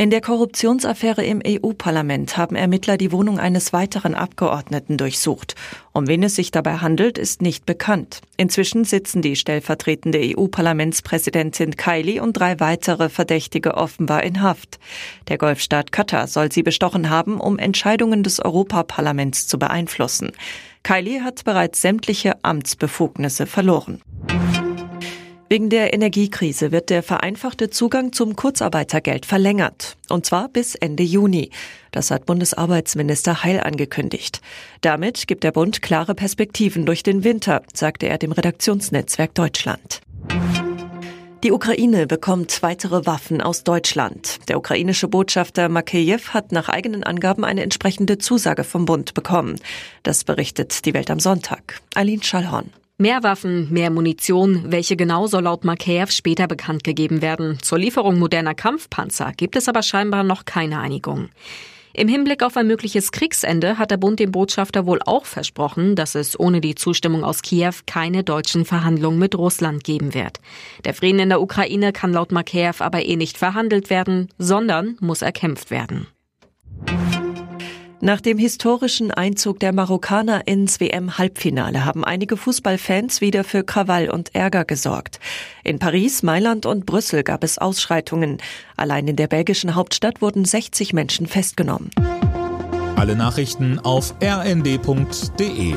In der Korruptionsaffäre im EU-Parlament haben Ermittler die Wohnung eines weiteren Abgeordneten durchsucht. Um wen es sich dabei handelt, ist nicht bekannt. Inzwischen sitzen die stellvertretende EU-Parlamentspräsidentin Kylie und drei weitere Verdächtige offenbar in Haft. Der Golfstaat Katar soll sie bestochen haben, um Entscheidungen des Europaparlaments zu beeinflussen. Kylie hat bereits sämtliche Amtsbefugnisse verloren. Wegen der Energiekrise wird der vereinfachte Zugang zum Kurzarbeitergeld verlängert. Und zwar bis Ende Juni. Das hat Bundesarbeitsminister Heil angekündigt. Damit gibt der Bund klare Perspektiven durch den Winter, sagte er dem Redaktionsnetzwerk Deutschland. Die Ukraine bekommt weitere Waffen aus Deutschland. Der ukrainische Botschafter Makeyev hat nach eigenen Angaben eine entsprechende Zusage vom Bund bekommen. Das berichtet die Welt am Sonntag. Aline Schallhorn. Mehr Waffen, mehr Munition. Welche genau soll laut Makeyev später bekannt gegeben werden. Zur Lieferung moderner Kampfpanzer gibt es aber scheinbar noch keine Einigung. Im Hinblick auf ein mögliches Kriegsende hat der Bund dem Botschafter wohl auch versprochen, dass es ohne die Zustimmung aus Kiew keine deutschen Verhandlungen mit Russland geben wird. Der Frieden in der Ukraine kann laut Makeyev aber eh nicht verhandelt werden, sondern muss erkämpft werden. Nach dem historischen Einzug der Marokkaner ins WM-Halbfinale haben einige Fußballfans wieder für Krawall und Ärger gesorgt. In Paris, Mailand und Brüssel gab es Ausschreitungen. Allein in der belgischen Hauptstadt wurden 60 Menschen festgenommen. Alle Nachrichten auf rnd.de